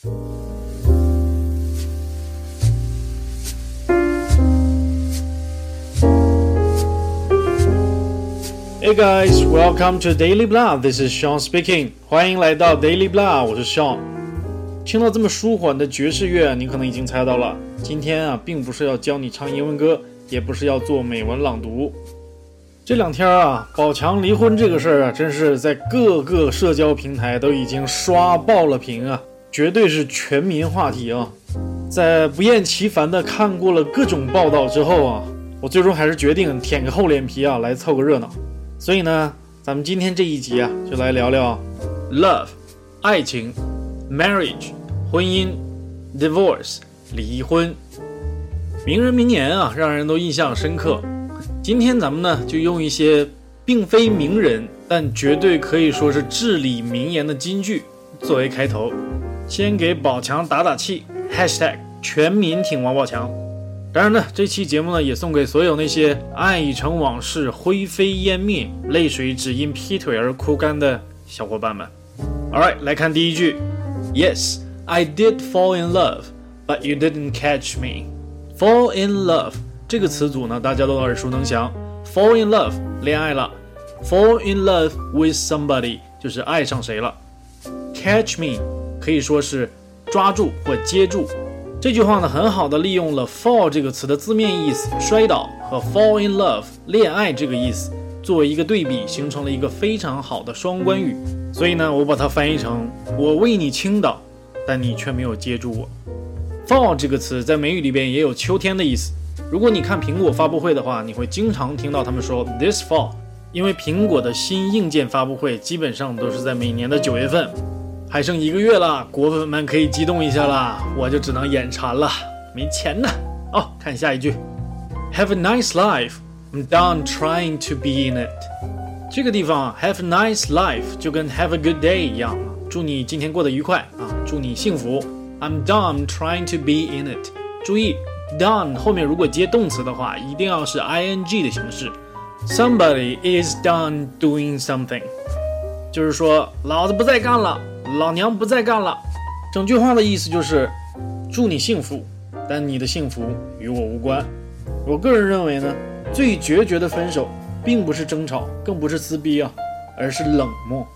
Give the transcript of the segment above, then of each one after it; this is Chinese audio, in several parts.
Hey guys, welcome to Daily Blah. This is Sean speaking. 欢迎来到 Daily Blah，我是 Sean。听到这么舒缓的爵士乐，你可能已经猜到了，今天啊，并不是要教你唱英文歌，也不是要做美文朗读。这两天啊，宝强离婚这个事儿啊，真是在各个社交平台都已经刷爆了屏啊，绝对是全民话题啊。在不厌其烦地看过了各种报道之后啊，我最终还是决定舔个厚脸皮啊，来凑个热闹。所以呢，咱们今天这一集啊，就来聊聊 love 爱情、marriage 婚姻、divorce 离婚。名人名言啊，让人都印象深刻。今天咱们呢，就用一些并非名人，但绝对可以说是至理名言的金句作为开头，先给宝强打打气。#hashtag 全民挺王宝强。当然呢，这期节目呢也送给所有那些爱已成往事、灰飞烟灭、泪水只因劈腿而哭干的小伙伴们。All right，来看第一句。Yes, I did fall in love, but you didn't catch me. Fall in love 这个词组呢，大家都耳熟能详。Fall in love，恋爱了。Fall in love with somebody 就是爱上谁了。Catch me 可以说是抓住或接住。这句话呢，很好的利用了 fall 这个词的字面意思摔倒和 fall in love 恋爱这个意思作为一个对比，形成了一个非常好的双关语。所以呢，我把它翻译成我为你倾倒，但你却没有接住我。fall 这个词在美语里边也有秋天的意思。如果你看苹果发布会的话，你会经常听到他们说 this fall，因为苹果的新硬件发布会基本上都是在每年的九月份。还剩一个月了，果粉们可以激动一下啦，我就只能眼馋了，没钱呢。哦，看下一句，Have a nice life. I'm done trying to be in it. 这个地方 Have a nice life 就跟 Have a good day 一样，祝你今天过得愉快啊，祝你幸福。I'm done trying to be in it. 注意，done 后面如果接动词的话，一定要是 ing 的形式。Somebody is done doing something，就是说老子不再干了。老娘不再干了。整句话的意思就是，祝你幸福，但你的幸福与我无关。我个人认为呢，最决绝的分手，并不是争吵，更不是撕逼啊，而是冷漠。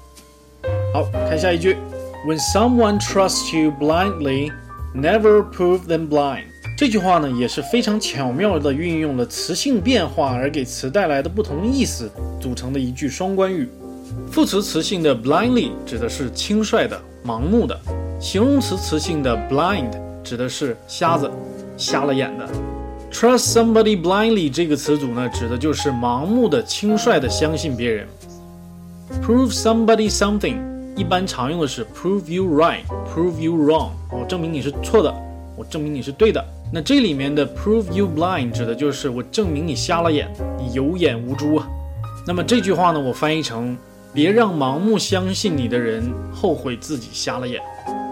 好看下一句，When someone trusts you blindly, never prove them blind。这句话呢，也是非常巧妙地运用了词性变化而给词带来的不同意思组成的一句双关语。副词词性的 blindly 指的是轻率的、盲目的；形容词词性的 blind 指的是瞎子、瞎了眼的。Trust somebody blindly 这个词组呢，指的就是盲目的、轻率的相信别人。Prove somebody something 一般常用的是 prove you right, prove you wrong，我证明你是错的，我证明你是对的。那这里面的 prove you blind 指的就是我证明你瞎了眼，你有眼无珠啊。那么这句话呢，我翻译成。别让盲目相信你的人后悔自己瞎了眼。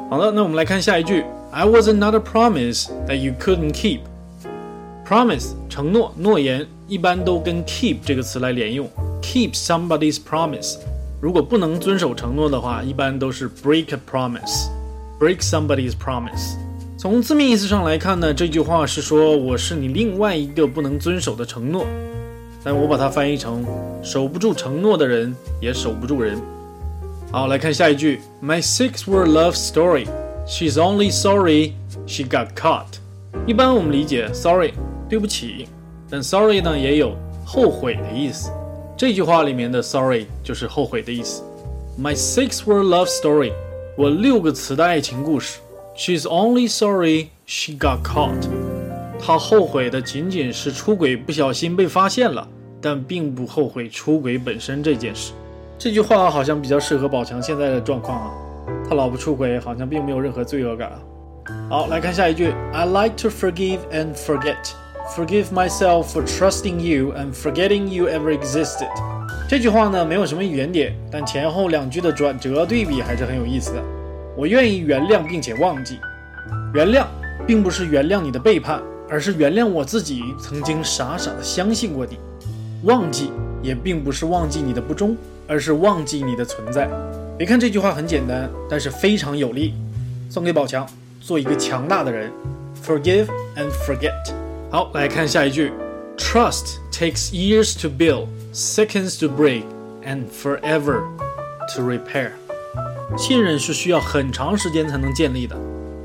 好的，那我们来看下一句。I was another promise that you couldn't keep. Promise 承诺、诺言，一般都跟 keep 这个词来连用。Keep somebody's promise，如果不能遵守承诺的话，一般都是 break a promise。Break somebody's promise。从字面意思上来看呢，这句话是说我是你另外一个不能遵守的承诺。但我把它翻译成守不住承诺的人也守不住人。好，来看下一句：My six-word love story. She's only sorry she got caught. 一般我们理解 sorry 对不起，但 sorry 呢也有后悔的意思。这句话里面的 sorry 就是后悔的意思。My six-word love story. 我六个词的爱情故事。She's only sorry she got caught. 他后悔的仅仅是出轨不小心被发现了，但并不后悔出轨本身这件事。这句话好像比较适合宝强现在的状况啊，他老婆出轨好像并没有任何罪恶感啊。好，来看下一句，I like to forgive and forget, forgive myself for trusting you and forgetting you ever existed。这句话呢没有什么语言点，但前后两句的转折对比还是很有意思的。我愿意原谅并且忘记，原谅并不是原谅你的背叛。而是原谅我自己曾经傻傻的相信过你，忘记也并不是忘记你的不忠，而是忘记你的存在。别看这句话很简单，但是非常有力。送给宝强，做一个强大的人。Forgive and forget。好，来看下一句：Trust takes years to build, seconds to break, and forever to repair。信任是需要很长时间才能建立的，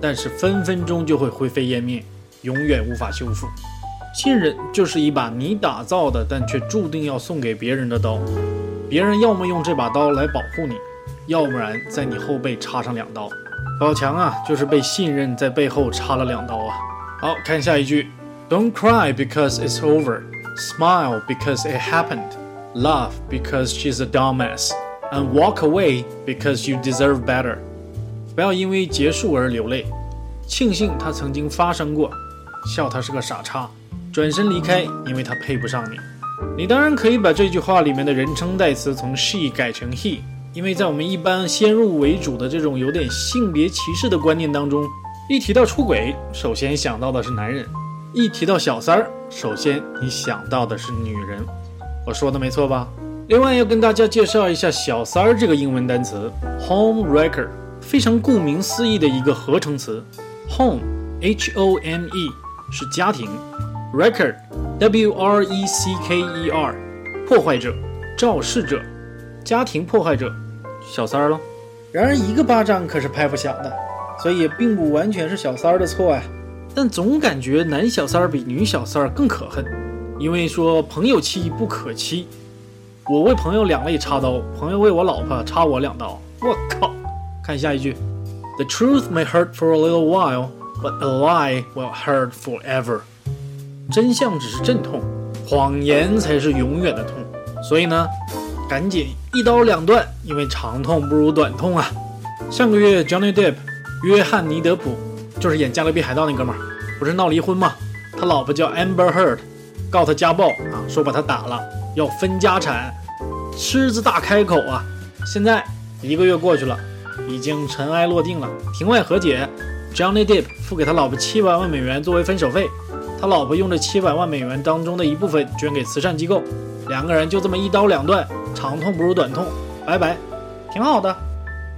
但是分分钟就会灰飞烟灭，永远无法修复。信任就是一把你打造的，但却注定要送给别人的刀。别人要么用这把刀来保护你，要不然在你后背插上两刀。宝强啊，就是被信任在背后插了两刀啊。好看下一句：Don't cry because it's over, smile because it happened, laugh because she's a dumbass, and walk away because you deserve better。不要因为结束而流泪，庆幸它曾经发生过，笑他是个傻叉，转身离开，因为他配不上你。你当然可以把这句话里面的人称代词从 she 改成 he。因为在我们一般先入为主的这种有点性别歧视的观念当中，一提到出轨，首先想到的是男人；一提到小三儿，首先你想到的是女人。我说的没错吧？另外要跟大家介绍一下“小三儿”这个英文单词，home wrecker，非常顾名思义的一个合成词。home，h o m e，是家庭；wrecker，w r e c k e r，破坏者、肇事者、家庭破坏者。小三儿了，然而一个巴掌可是拍不响的，所以也并不完全是小三儿的错呀。但总感觉男小三儿比女小三儿更可恨，因为说朋友妻不可欺，我为朋友两肋插刀，朋友为我老婆插我两刀。我靠！看下一句，The truth may hurt for a little while, but a lie will hurt forever。真相只是阵痛，谎言才是永远的痛。所以呢？赶紧一刀两断，因为长痛不如短痛啊！上个月，Johnny Depp，约翰尼德普，就是演《加勒比海盗》那哥们儿，不是闹离婚吗？他老婆叫 Amber Heard，告他家暴啊，说把他打了，要分家产，狮子大开口啊！现在一个月过去了，已经尘埃落定了，庭外和解，Johnny Depp 付给他老婆七百万美元作为分手费，他老婆用这七百万美元当中的一部分捐给慈善机构，两个人就这么一刀两断。长痛不如短痛，拜拜，挺好的。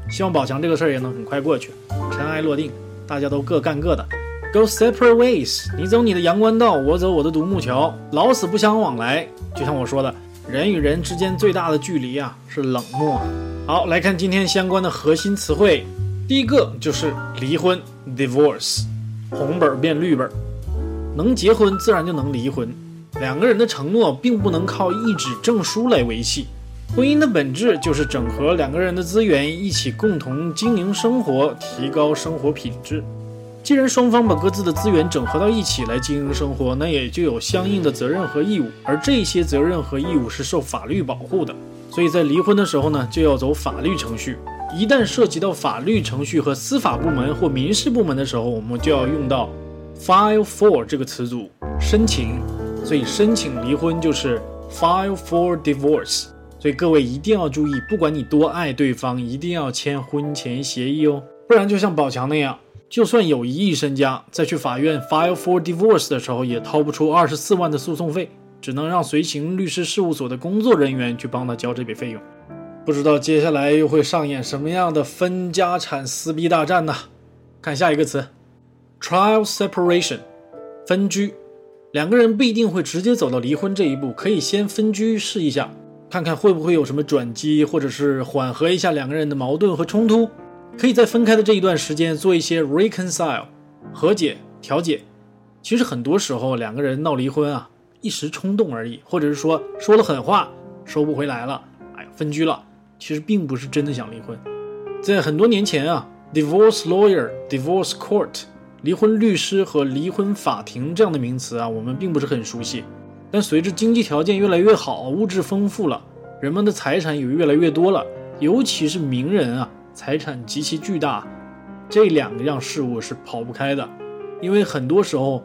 希望宝强这个事儿也能很快过去，尘埃落定，大家都各干各的，Go separate ways。你走你的阳关道，我走我的独木桥，老死不相往来。就像我说的，人与人之间最大的距离啊，是冷漠。好，来看今天相关的核心词汇，第一个就是离婚，divorce，红本变绿本，能结婚自然就能离婚。两个人的承诺并不能靠一纸证书来维系。婚姻的本质就是整合两个人的资源，一起共同经营生活，提高生活品质。既然双方把各自的资源整合到一起来经营生活，那也就有相应的责任和义务，而这些责任和义务是受法律保护的。所以在离婚的时候呢，就要走法律程序。一旦涉及到法律程序和司法部门或民事部门的时候，我们就要用到 file for 这个词组，申请。所以申请离婚就是 file for divorce。所以各位一定要注意，不管你多爱对方，一定要签婚前协议哦，不然就像宝强那样，就算有一亿身家，在去法院 file for divorce 的时候，也掏不出二十四万的诉讼费，只能让随行律师事务所的工作人员去帮他交这笔费用。不知道接下来又会上演什么样的分家产撕逼大战呢？看下一个词，trial separation，分居，两个人不一定会直接走到离婚这一步，可以先分居试一下。看看会不会有什么转机，或者是缓和一下两个人的矛盾和冲突，可以在分开的这一段时间做一些 reconcile 和解调解。其实很多时候两个人闹离婚啊，一时冲动而已，或者是说说了狠话收不回来了，哎分居了，其实并不是真的想离婚。在很多年前啊，divorce lawyer、divorce court、离婚律师和离婚法庭这样的名词啊，我们并不是很熟悉。但随着经济条件越来越好，物质丰富了，人们的财产也越来越多了，尤其是名人啊，财产极其巨大，这两个样事物是跑不开的，因为很多时候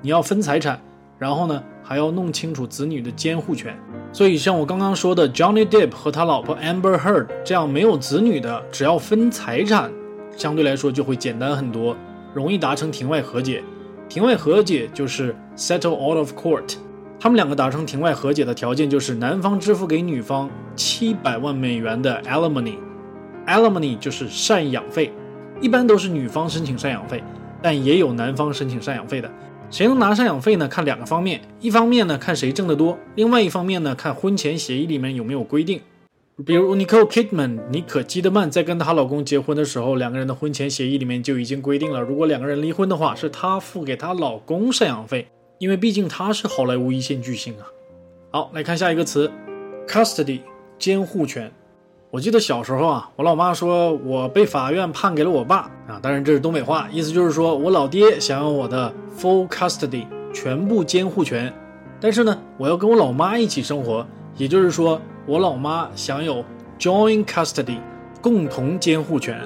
你要分财产，然后呢还要弄清楚子女的监护权，所以像我刚刚说的 Johnny Depp 和他老婆 Amber Heard 这样没有子女的，只要分财产，相对来说就会简单很多，容易达成庭外和解。庭外和解就是 settle out of court。他们两个达成庭外和解的条件就是男方支付给女方七百万美元的 alimony，alimony 就是赡养费，一般都是女方申请赡养费，但也有男方申请赡养费的。谁能拿赡养费呢？看两个方面，一方面呢看谁挣得多，另外一方面呢看婚前协议里面有没有规定。比如 Nicole Kidman 妮可基德曼在跟她老公结婚的时候，两个人的婚前协议里面就已经规定了，如果两个人离婚的话，是她付给她老公赡养费，因为毕竟她是好莱坞一线巨星啊。好，来看下一个词，custody 监护权。我记得小时候啊，我老妈说我被法院判给了我爸啊，当然这是东北话，意思就是说我老爹想要我的 full custody 全部监护权，但是呢，我要跟我老妈一起生活，也就是说。我老妈享有 joint custody 共同监护权，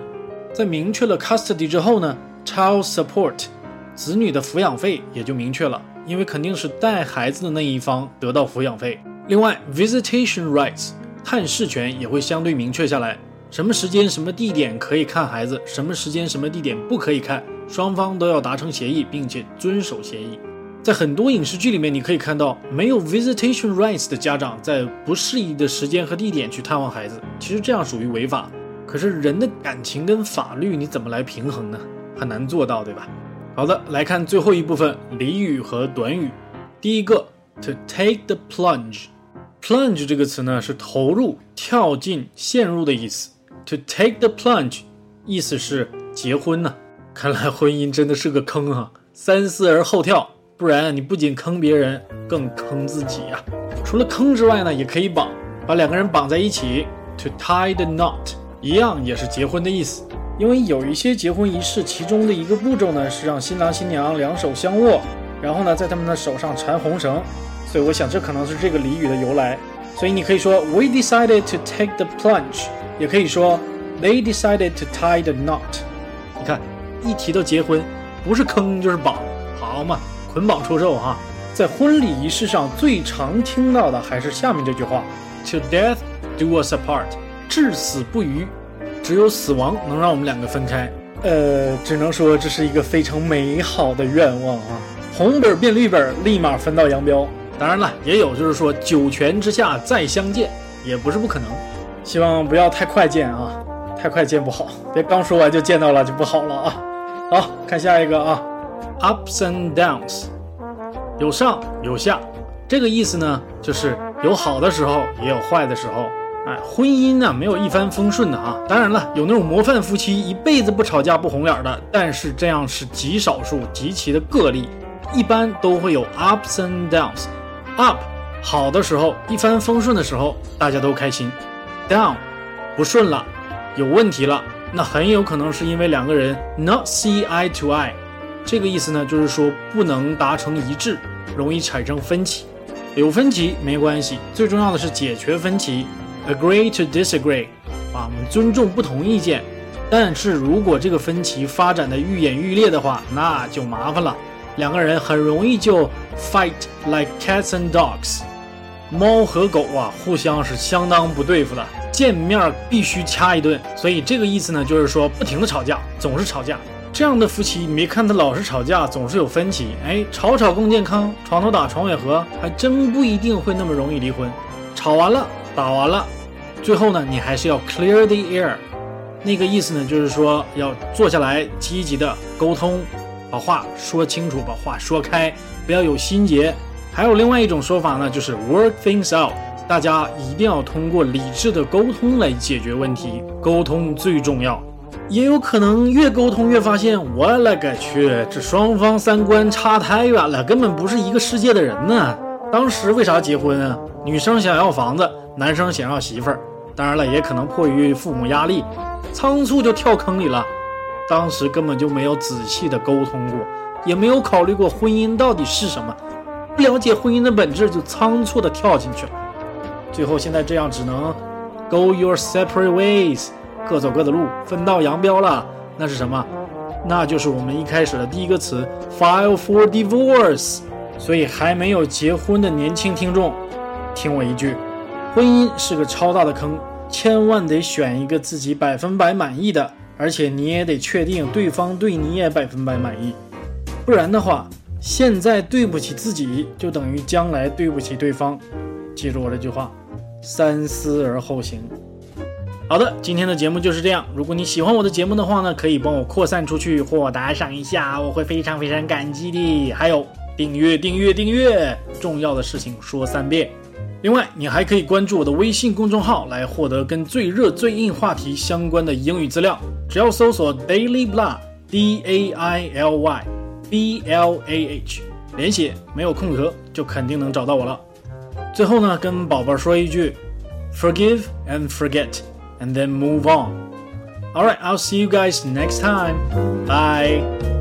在明确了 custody 之后呢，child support 子女的抚养费也就明确了，因为肯定是带孩子的那一方得到抚养费。另外，visitation rights 探视权也会相对明确下来，什么时间、什么地点可以看孩子，什么时间、什么地点不可以看，双方都要达成协议，并且遵守协议。在很多影视剧里面，你可以看到没有 visitation rights 的家长在不适宜的时间和地点去探望孩子，其实这样属于违法。可是人的感情跟法律你怎么来平衡呢？很难做到，对吧？好的，来看最后一部分俚语和短语。第一个，to take the plunge Plunge 这个词呢是投入、跳进、陷入的意思。to take the plunge 意思是结婚呢。看来婚姻真的是个坑啊，三思而后跳。不然你不仅坑别人，更坑自己呀。除了坑之外呢，也可以绑，把两个人绑在一起，to tie the knot，一样也是结婚的意思。因为有一些结婚仪式，其中的一个步骤呢是让新郎新娘两手相握，然后呢在他们的手上缠红绳，所以我想这可能是这个俚语的由来。所以你可以说 We decided to take the plunge，也可以说 They decided to tie the knot。你看，一提到结婚，不是坑就是绑，好嘛。捆绑出售哈，在婚礼仪式上最常听到的还是下面这句话：“To death do us apart，至死不渝，只有死亡能让我们两个分开。”呃，只能说这是一个非常美好的愿望啊！红本变绿本，立马分道扬镳。当然了，也有就是说九泉之下再相见，也不是不可能。希望不要太快见啊，太快见不好，别刚说完就见到了就不好了啊！好看下一个啊。Ups and downs，有上有下，这个意思呢，就是有好的时候，也有坏的时候。哎，婚姻呢，没有一帆风顺的啊。当然了，有那种模范夫妻，一辈子不吵架不红脸的，但是这样是极少数，极其的个例。一般都会有 ups and downs。Up，好的时候，一帆风顺的时候，大家都开心。Down，不顺了，有问题了，那很有可能是因为两个人 not see eye to eye。这个意思呢，就是说不能达成一致，容易产生分歧。有分歧没关系，最重要的是解决分歧，agree to disagree，啊，我们尊重不同意见。但是如果这个分歧发展的愈演愈烈的话，那就麻烦了，两个人很容易就 fight like cats and dogs，猫和狗啊，互相是相当不对付的，见面必须掐一顿。所以这个意思呢，就是说不停的吵架，总是吵架。这样的夫妻，你没看他老是吵架，总是有分歧。哎，吵吵更健康，床头打，床尾和，还真不一定会那么容易离婚。吵完了，打完了，最后呢，你还是要 clear the air。那个意思呢，就是说要坐下来，积极的沟通，把话说清楚，把话说开，不要有心结。还有另外一种说法呢，就是 work things out。大家一定要通过理智的沟通来解决问题，沟通最重要。也有可能越沟通越发现，我勒个去，这双方三观差太远了，根本不是一个世界的人呢。当时为啥结婚啊？女生想要房子，男生想要媳妇儿。当然了，也可能迫于父母压力，仓促就跳坑里了。当时根本就没有仔细的沟通过，也没有考虑过婚姻到底是什么，不了解婚姻的本质就仓促的跳进去了。最后现在这样，只能 go your separate ways。各走各的路，分道扬镳了。那是什么？那就是我们一开始的第一个词，file for divorce。所以还没有结婚的年轻听众，听我一句：婚姻是个超大的坑，千万得选一个自己百分百满意的，而且你也得确定对方对你也百分百满意。不然的话，现在对不起自己，就等于将来对不起对方。记住我这句话，三思而后行。好的，今天的节目就是这样。如果你喜欢我的节目的话呢，可以帮我扩散出去或打赏一下，我会非常非常感激的。还有订阅订阅订阅，重要的事情说三遍。另外，你还可以关注我的微信公众号来获得跟最热最硬话题相关的英语资料。只要搜索 Daily Blah，D A I L Y B L A H，连写没有空格，就肯定能找到我了。最后呢，跟宝贝说一句：Forgive and forget。and then move on. Alright, I'll see you guys next time. Bye.